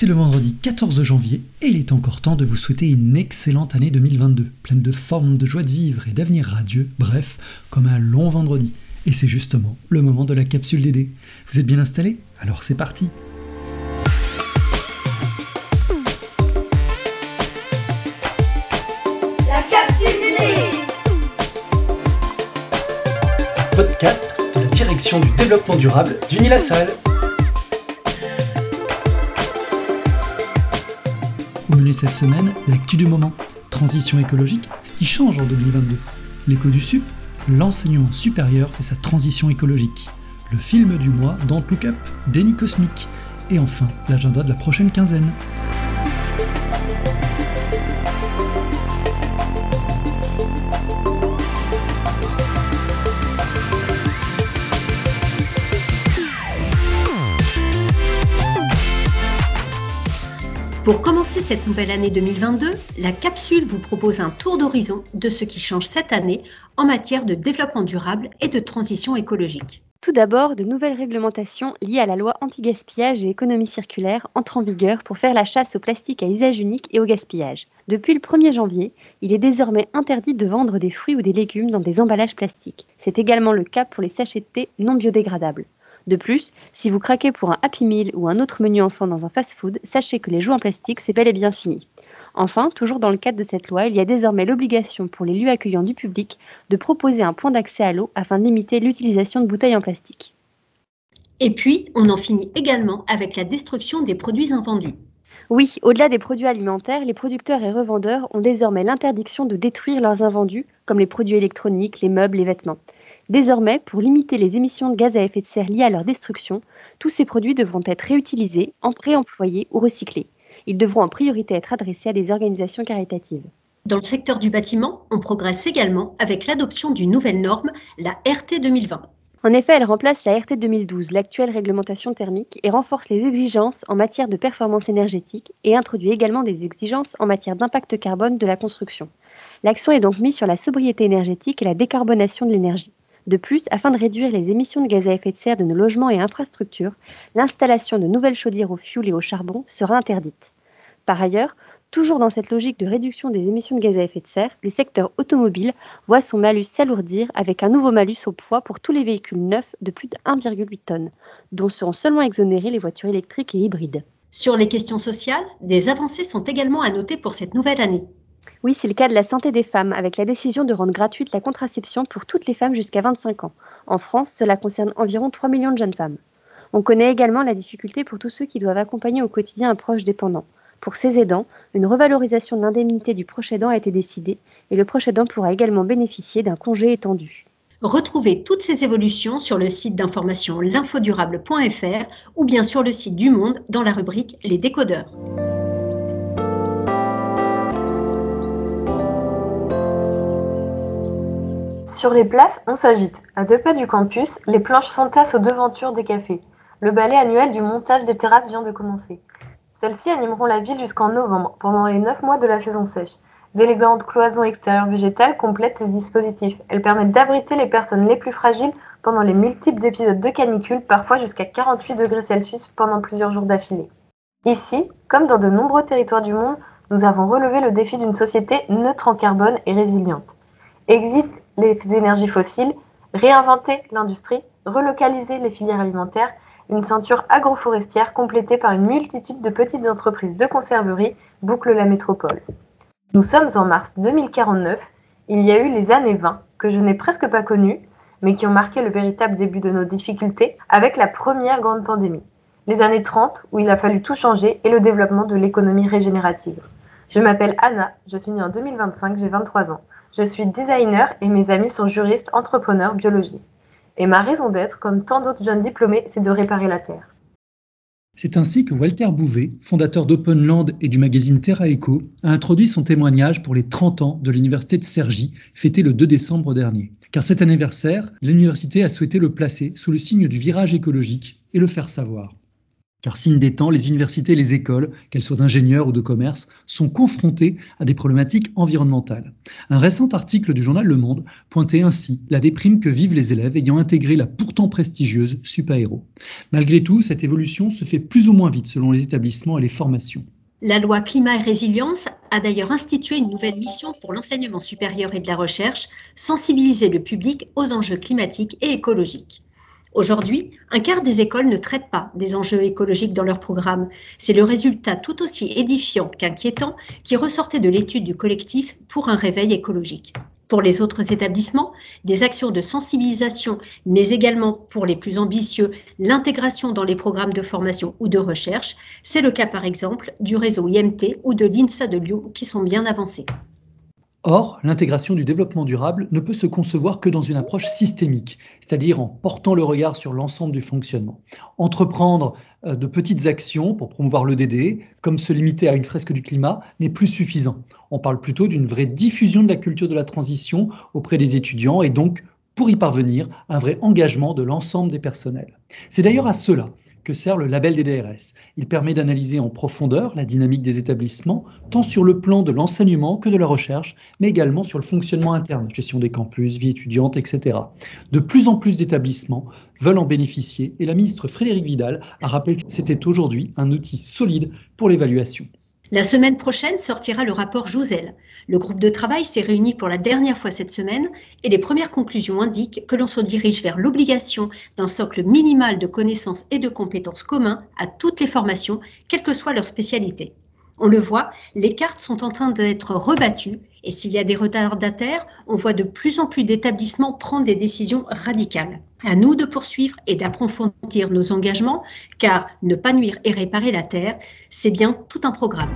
C'est le vendredi 14 janvier et il est encore temps de vous souhaiter une excellente année 2022, pleine de formes, de joie de vivre et d'avenir radieux, bref, comme un long vendredi. Et c'est justement le moment de la capsule d'aider. Vous êtes bien installés? Alors c'est parti La capsule d'aider Podcast de la direction du développement durable d'Unilassal. Au cette semaine, l'actu du moment. Transition écologique, ce qui change en 2022. L'écho du SUP, l'enseignement supérieur fait sa transition écologique. Le film du mois, Don't Look Déni Cosmique. Et enfin, l'agenda de la prochaine quinzaine. Pour commencer cette nouvelle année 2022, la capsule vous propose un tour d'horizon de ce qui change cette année en matière de développement durable et de transition écologique. Tout d'abord, de nouvelles réglementations liées à la loi anti-gaspillage et économie circulaire entrent en vigueur pour faire la chasse au plastique à usage unique et au gaspillage. Depuis le 1er janvier, il est désormais interdit de vendre des fruits ou des légumes dans des emballages plastiques. C'est également le cas pour les sachets de thé non biodégradables. De plus, si vous craquez pour un Happy Meal ou un autre menu enfant dans un fast-food, sachez que les jouets en plastique, c'est bel et bien fini. Enfin, toujours dans le cadre de cette loi, il y a désormais l'obligation pour les lieux accueillants du public de proposer un point d'accès à l'eau afin de limiter l'utilisation de bouteilles en plastique. Et puis, on en finit également avec la destruction des produits invendus. Oui, au-delà des produits alimentaires, les producteurs et revendeurs ont désormais l'interdiction de détruire leurs invendus, comme les produits électroniques, les meubles, les vêtements. Désormais, pour limiter les émissions de gaz à effet de serre liées à leur destruction, tous ces produits devront être réutilisés, réemployés ou recyclés. Ils devront en priorité être adressés à des organisations caritatives. Dans le secteur du bâtiment, on progresse également avec l'adoption d'une nouvelle norme, la RT 2020. En effet, elle remplace la RT 2012, l'actuelle réglementation thermique, et renforce les exigences en matière de performance énergétique et introduit également des exigences en matière d'impact carbone de la construction. L'accent est donc mis sur la sobriété énergétique et la décarbonation de l'énergie. De plus, afin de réduire les émissions de gaz à effet de serre de nos logements et infrastructures, l'installation de nouvelles chaudières au fioul et au charbon sera interdite. Par ailleurs, toujours dans cette logique de réduction des émissions de gaz à effet de serre, le secteur automobile voit son malus s'alourdir avec un nouveau malus au poids pour tous les véhicules neufs de plus de 1,8 tonnes, dont seront seulement exonérées les voitures électriques et hybrides. Sur les questions sociales, des avancées sont également à noter pour cette nouvelle année. Oui, c'est le cas de la santé des femmes, avec la décision de rendre gratuite la contraception pour toutes les femmes jusqu'à 25 ans. En France, cela concerne environ 3 millions de jeunes femmes. On connaît également la difficulté pour tous ceux qui doivent accompagner au quotidien un proche dépendant. Pour ces aidants, une revalorisation de l'indemnité du proche aidant a été décidée et le proche aidant pourra également bénéficier d'un congé étendu. Retrouvez toutes ces évolutions sur le site d'information l'infodurable.fr ou bien sur le site du Monde dans la rubrique Les décodeurs. Sur les places, on s'agite. À deux pas du campus, les planches s'entassent aux devantures des cafés. Le balai annuel du montage des terrasses vient de commencer. Celles-ci animeront la ville jusqu'en novembre, pendant les neuf mois de la saison sèche. D'élégantes cloisons extérieures végétales complètent ces dispositifs. Elles permettent d'abriter les personnes les plus fragiles pendant les multiples épisodes de canicule, parfois jusqu'à 48 degrés Celsius pendant plusieurs jours d'affilée. Ici, comme dans de nombreux territoires du monde, nous avons relevé le défi d'une société neutre en carbone et résiliente. Exit les énergies fossiles, réinventer l'industrie, relocaliser les filières alimentaires, une ceinture agroforestière complétée par une multitude de petites entreprises de conserverie boucle la métropole. Nous sommes en mars 2049, il y a eu les années 20, que je n'ai presque pas connues, mais qui ont marqué le véritable début de nos difficultés avec la première grande pandémie. Les années 30, où il a fallu tout changer, et le développement de l'économie régénérative. Je m'appelle Anna, je suis née en 2025, j'ai 23 ans. Je suis designer et mes amis sont juristes, entrepreneurs, biologistes. Et ma raison d'être, comme tant d'autres jeunes diplômés, c'est de réparer la Terre. C'est ainsi que Walter Bouvet, fondateur d'Openland et du magazine Terra Eco, a introduit son témoignage pour les 30 ans de l'université de Cergy, fêté le 2 décembre dernier. Car cet anniversaire, l'université a souhaité le placer sous le signe du virage écologique et le faire savoir. Car signe des temps, les universités et les écoles, qu'elles soient d'ingénieurs ou de commerce, sont confrontées à des problématiques environnementales. Un récent article du journal Le Monde pointait ainsi la déprime que vivent les élèves ayant intégré la pourtant prestigieuse Supaéro. Malgré tout, cette évolution se fait plus ou moins vite selon les établissements et les formations. La loi climat et résilience a d'ailleurs institué une nouvelle mission pour l'enseignement supérieur et de la recherche, sensibiliser le public aux enjeux climatiques et écologiques. Aujourd'hui, un quart des écoles ne traitent pas des enjeux écologiques dans leur programme. C'est le résultat tout aussi édifiant qu'inquiétant qui ressortait de l'étude du collectif pour un réveil écologique. Pour les autres établissements, des actions de sensibilisation, mais également pour les plus ambitieux, l'intégration dans les programmes de formation ou de recherche. C'est le cas par exemple du réseau IMT ou de l'INSA de Lyon qui sont bien avancés. Or, l'intégration du développement durable ne peut se concevoir que dans une approche systémique, c'est-à-dire en portant le regard sur l'ensemble du fonctionnement. Entreprendre euh, de petites actions pour promouvoir l'EDD, comme se limiter à une fresque du climat, n'est plus suffisant. On parle plutôt d'une vraie diffusion de la culture de la transition auprès des étudiants et donc, pour y parvenir, un vrai engagement de l'ensemble des personnels. C'est d'ailleurs à cela que sert le label des DRS. Il permet d'analyser en profondeur la dynamique des établissements, tant sur le plan de l'enseignement que de la recherche, mais également sur le fonctionnement interne, gestion des campus, vie étudiante, etc. De plus en plus d'établissements veulent en bénéficier et la ministre Frédérique Vidal a rappelé que c'était aujourd'hui un outil solide pour l'évaluation. La semaine prochaine sortira le rapport Jouzel. Le groupe de travail s'est réuni pour la dernière fois cette semaine et les premières conclusions indiquent que l'on se dirige vers l'obligation d'un socle minimal de connaissances et de compétences communs à toutes les formations, quelle que soit leur spécialité. On le voit, les cartes sont en train d'être rebattues et s'il y a des retardataires, on voit de plus en plus d'établissements prendre des décisions radicales. À nous de poursuivre et d'approfondir nos engagements, car ne pas nuire et réparer la Terre, c'est bien tout un programme.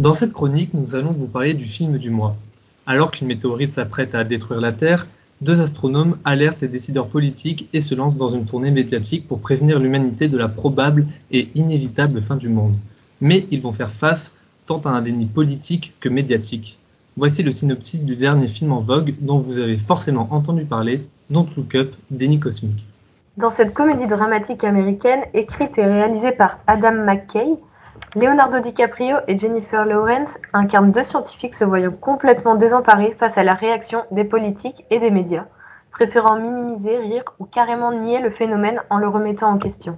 Dans cette chronique, nous allons vous parler du film du mois. Alors qu'une météorite s'apprête à détruire la Terre, deux astronomes alertent les décideurs politiques et se lancent dans une tournée médiatique pour prévenir l'humanité de la probable et inévitable fin du monde. Mais ils vont faire face tant à un déni politique que médiatique. Voici le synopsis du dernier film en vogue dont vous avez forcément entendu parler, Don't Look Up, Déni cosmique. Dans cette comédie dramatique américaine, écrite et réalisée par Adam McKay, Leonardo DiCaprio et Jennifer Lawrence incarnent deux scientifiques se voyant complètement désemparés face à la réaction des politiques et des médias, préférant minimiser, rire ou carrément nier le phénomène en le remettant en question.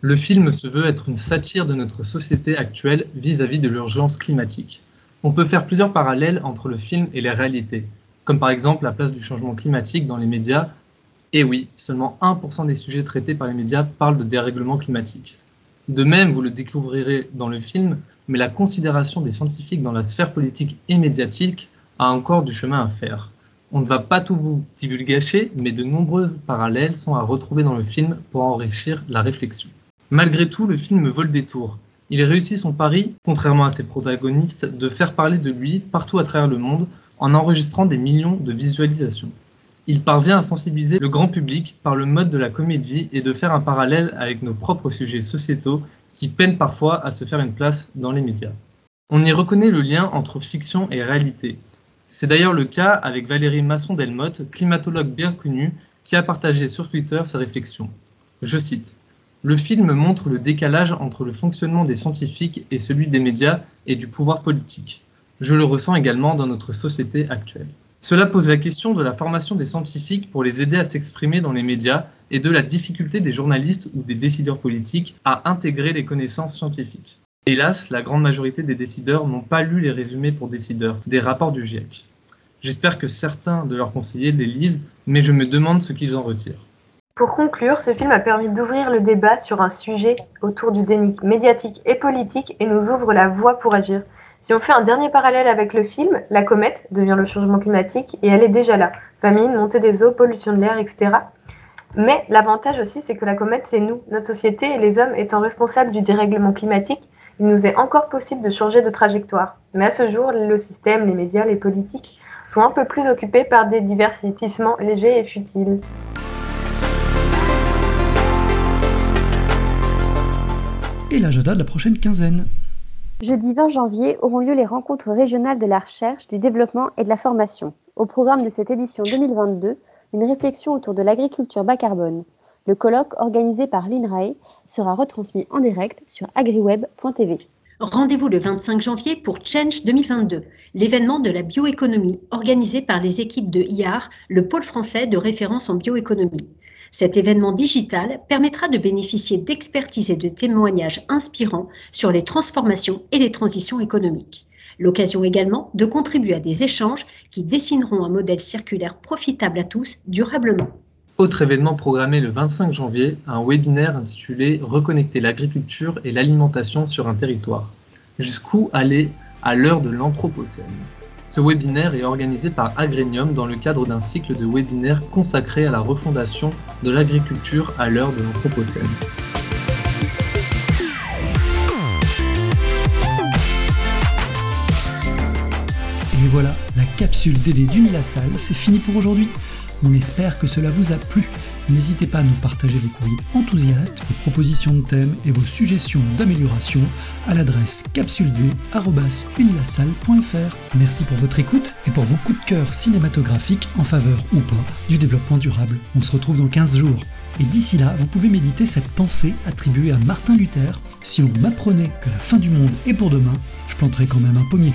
Le film se veut être une satire de notre société actuelle vis-à-vis de l'urgence climatique. On peut faire plusieurs parallèles entre le film et les réalités, comme par exemple la place du changement climatique dans les médias. Et oui, seulement 1% des sujets traités par les médias parlent de dérèglement climatique. De même, vous le découvrirez dans le film, mais la considération des scientifiques dans la sphère politique et médiatique a encore du chemin à faire. On ne va pas tout vous divulgacher, mais de nombreux parallèles sont à retrouver dans le film pour enrichir la réflexion. Malgré tout, le film vole des tours. Il réussit son pari, contrairement à ses protagonistes, de faire parler de lui partout à travers le monde en enregistrant des millions de visualisations. Il parvient à sensibiliser le grand public par le mode de la comédie et de faire un parallèle avec nos propres sujets sociétaux qui peinent parfois à se faire une place dans les médias. On y reconnaît le lien entre fiction et réalité. C'est d'ailleurs le cas avec Valérie Masson-Delmotte, climatologue bien connue, qui a partagé sur Twitter ses réflexions. Je cite Le film montre le décalage entre le fonctionnement des scientifiques et celui des médias et du pouvoir politique. Je le ressens également dans notre société actuelle. Cela pose la question de la formation des scientifiques pour les aider à s'exprimer dans les médias et de la difficulté des journalistes ou des décideurs politiques à intégrer les connaissances scientifiques. Hélas, la grande majorité des décideurs n'ont pas lu les résumés pour décideurs des rapports du GIEC. J'espère que certains de leurs conseillers les lisent, mais je me demande ce qu'ils en retirent. Pour conclure, ce film a permis d'ouvrir le débat sur un sujet autour du déni médiatique et politique et nous ouvre la voie pour agir. Si on fait un dernier parallèle avec le film, la comète devient le changement climatique et elle est déjà là. Famine, montée des eaux, pollution de l'air, etc. Mais l'avantage aussi, c'est que la comète, c'est nous, notre société et les hommes étant responsables du dérèglement climatique, il nous est encore possible de changer de trajectoire. Mais à ce jour, le système, les médias, les politiques sont un peu plus occupés par des divertissements légers et futiles. Et l'agenda de la prochaine quinzaine. Jeudi 20 janvier auront lieu les rencontres régionales de la recherche, du développement et de la formation. Au programme de cette édition 2022, une réflexion autour de l'agriculture bas carbone. Le colloque organisé par l'INRAE sera retransmis en direct sur agriweb.tv. Rendez-vous le 25 janvier pour Change 2022, l'événement de la bioéconomie organisé par les équipes de IAR, le pôle français de référence en bioéconomie. Cet événement digital permettra de bénéficier d'expertise et de témoignages inspirants sur les transformations et les transitions économiques. L'occasion également de contribuer à des échanges qui dessineront un modèle circulaire profitable à tous durablement. Autre événement programmé le 25 janvier, un webinaire intitulé Reconnecter l'agriculture et l'alimentation sur un territoire. Jusqu'où aller à l'heure de l'Anthropocène? Ce webinaire est organisé par Agrenium dans le cadre d'un cycle de webinaires consacré à la refondation de l'agriculture à l'heure de l'Anthropocène. Et voilà, la capsule DD d'Unilassal, c'est fini pour aujourd'hui. On espère que cela vous a plu. N'hésitez pas à nous partager vos courriers enthousiastes, vos propositions de thèmes et vos suggestions d'amélioration à l'adresse capsule2.unilassal.fr. Merci pour votre écoute et pour vos coups de cœur cinématographiques en faveur ou pas du développement durable. On se retrouve dans 15 jours. Et d'ici là, vous pouvez méditer cette pensée attribuée à Martin Luther. Si l'on m'apprenait que la fin du monde est pour demain, je planterais quand même un pommier.